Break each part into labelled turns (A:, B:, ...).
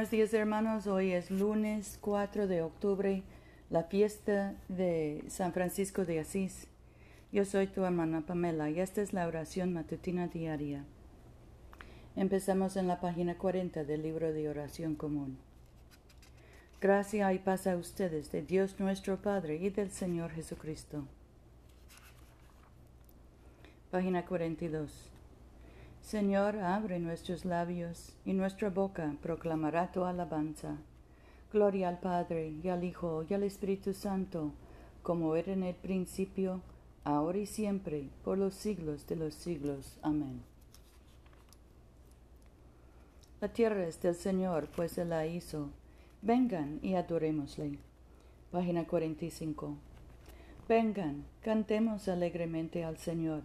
A: Buenos días hermanos, hoy es lunes 4 de octubre, la fiesta de San Francisco de Asís. Yo soy tu hermana Pamela y esta es la oración matutina diaria. Empezamos en la página 40 del libro de oración común. Gracia y paz a ustedes de Dios nuestro Padre y del Señor Jesucristo. Página 42. Señor, abre nuestros labios, y nuestra boca proclamará tu alabanza. Gloria al Padre, y al Hijo, y al Espíritu Santo, como era en el principio, ahora y siempre, por los siglos de los siglos. Amén. La tierra es del Señor, pues Él la hizo. Vengan y adorémosle. Página 45. Vengan, cantemos alegremente al Señor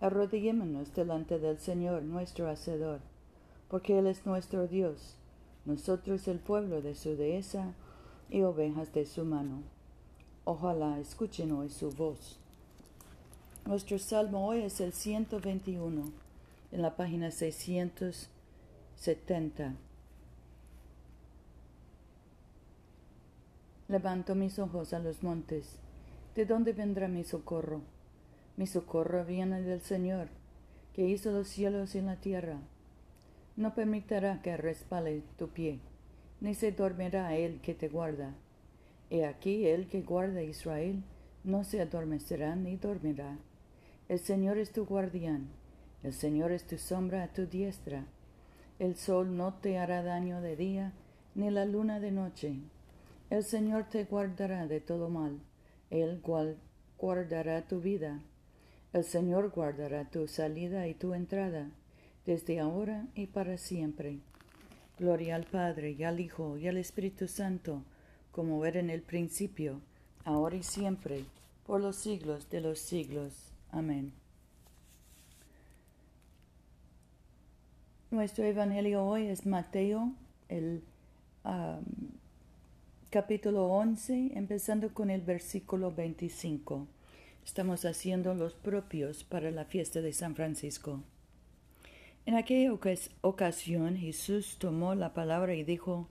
A: Arrodillémonos delante del Señor nuestro Hacedor, porque Él es nuestro Dios, nosotros el pueblo de su dehesa y ovejas de su mano. Ojalá escuchen hoy su voz. Nuestro salmo hoy es el 121, en la página 670. Levanto mis ojos a los montes. ¿De dónde vendrá mi socorro? Mi socorro viene del Señor, que hizo los cielos y la tierra. No permitirá que respale tu pie, ni se dormirá el que te guarda. He aquí el que guarda a Israel, no se adormecerá ni dormirá. El Señor es tu guardián, el Señor es tu sombra a tu diestra. El sol no te hará daño de día, ni la luna de noche. El Señor te guardará de todo mal, Él guardará tu vida. El Señor guardará tu salida y tu entrada, desde ahora y para siempre. Gloria al Padre y al Hijo y al Espíritu Santo, como era en el principio, ahora y siempre, por los siglos de los siglos. Amén. Nuestro Evangelio hoy es Mateo, el capítulo 11, empezando con el versículo 25 estamos haciendo los propios para la fiesta de San Francisco. En aquella ocasión Jesús tomó la palabra y dijo,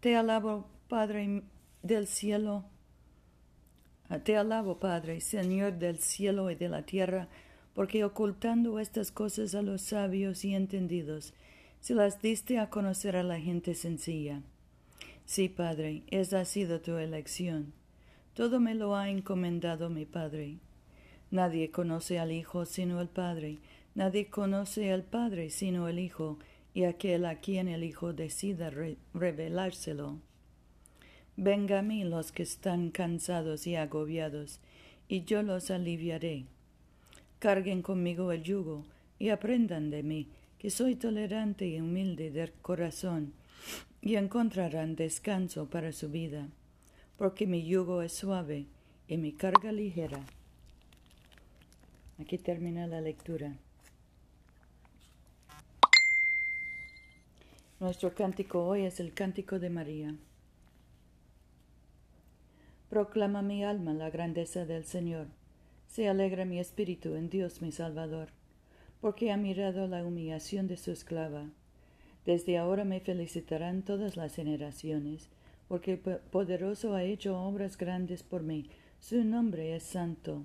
A: Te alabo, Padre del cielo, te alabo, Padre, Señor del cielo y de la tierra, porque ocultando estas cosas a los sabios y entendidos, se las diste a conocer a la gente sencilla. Sí, Padre, esa ha sido tu elección. Todo me lo ha encomendado mi Padre. Nadie conoce al Hijo sino el Padre, nadie conoce al Padre sino el Hijo, y aquel a quien el Hijo decida revelárselo. Venga a mí los que están cansados y agobiados, y yo los aliviaré. Carguen conmigo el yugo, y aprendan de mí, que soy tolerante y humilde de corazón, y encontrarán descanso para su vida, porque mi yugo es suave y mi carga ligera. Aquí termina la lectura. Nuestro cántico hoy es el cántico de María. Proclama mi alma la grandeza del Señor. Se alegra mi espíritu en Dios mi Salvador, porque ha mirado la humillación de su esclava. Desde ahora me felicitarán todas las generaciones, porque el poderoso ha hecho obras grandes por mí. Su nombre es santo.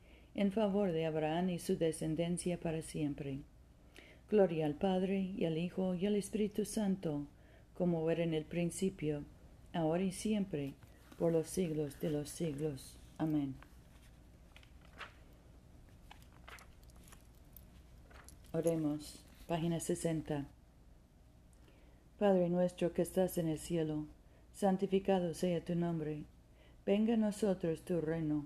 A: en favor de Abraham y su descendencia para siempre. Gloria al Padre y al Hijo y al Espíritu Santo, como era en el principio, ahora y siempre, por los siglos de los siglos. Amén. Oremos. Página 60. Padre nuestro que estás en el cielo, santificado sea tu nombre. Venga a nosotros tu reino.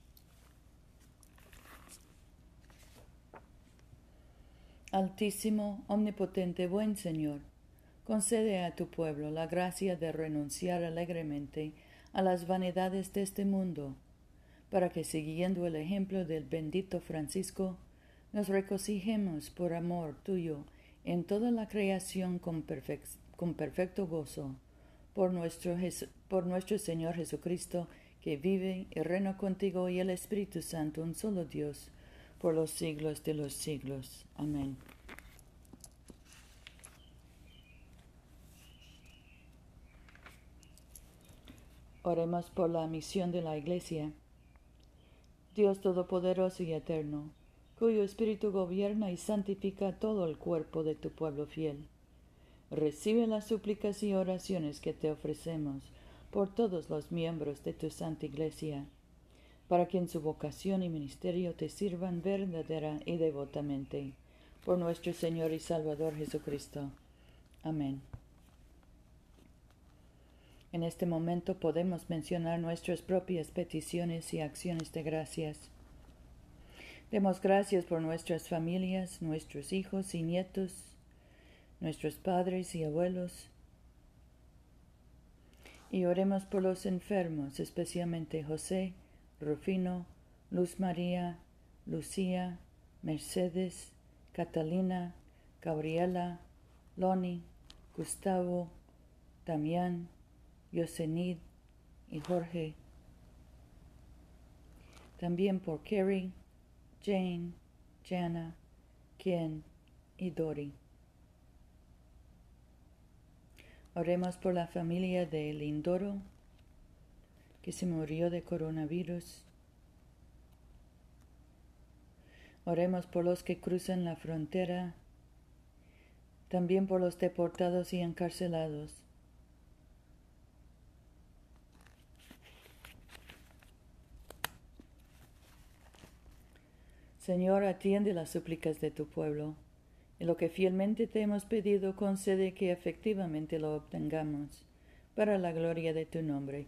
A: Altísimo, omnipotente, buen Señor, concede a tu pueblo la gracia de renunciar alegremente a las vanidades de este mundo, para que siguiendo el ejemplo del bendito Francisco, nos regocijemos por amor tuyo en toda la creación con perfecto gozo nuestro, por nuestro Señor Jesucristo, que vive y reina contigo y el Espíritu Santo, un solo Dios, por los siglos de los siglos. Amén. Oremos por la misión de la Iglesia. Dios Todopoderoso y Eterno, cuyo Espíritu gobierna y santifica todo el cuerpo de tu pueblo fiel Recibe las súplicas y oraciones que te ofrecemos por todos los miembros de tu Santa Iglesia, para que en su vocación y ministerio te sirvan verdadera y devotamente, por nuestro Señor y Salvador Jesucristo. Amén. En este momento podemos mencionar nuestras propias peticiones y acciones de gracias. Demos gracias por nuestras familias, nuestros hijos y nietos, nuestros padres y abuelos. Y oremos por los enfermos, especialmente José, Rufino, Luz María, Lucía, Mercedes, Catalina, Gabriela, Loni, Gustavo, Damián, Yosenid y Jorge. También por Kerry, Jane, Jana, Ken y Dori. Oremos por la familia de Lindoro, que se murió de coronavirus. Oremos por los que cruzan la frontera, también por los deportados y encarcelados. Señor, atiende las súplicas de tu pueblo y lo que fielmente te hemos pedido concede que efectivamente lo obtengamos, para la gloria de tu nombre,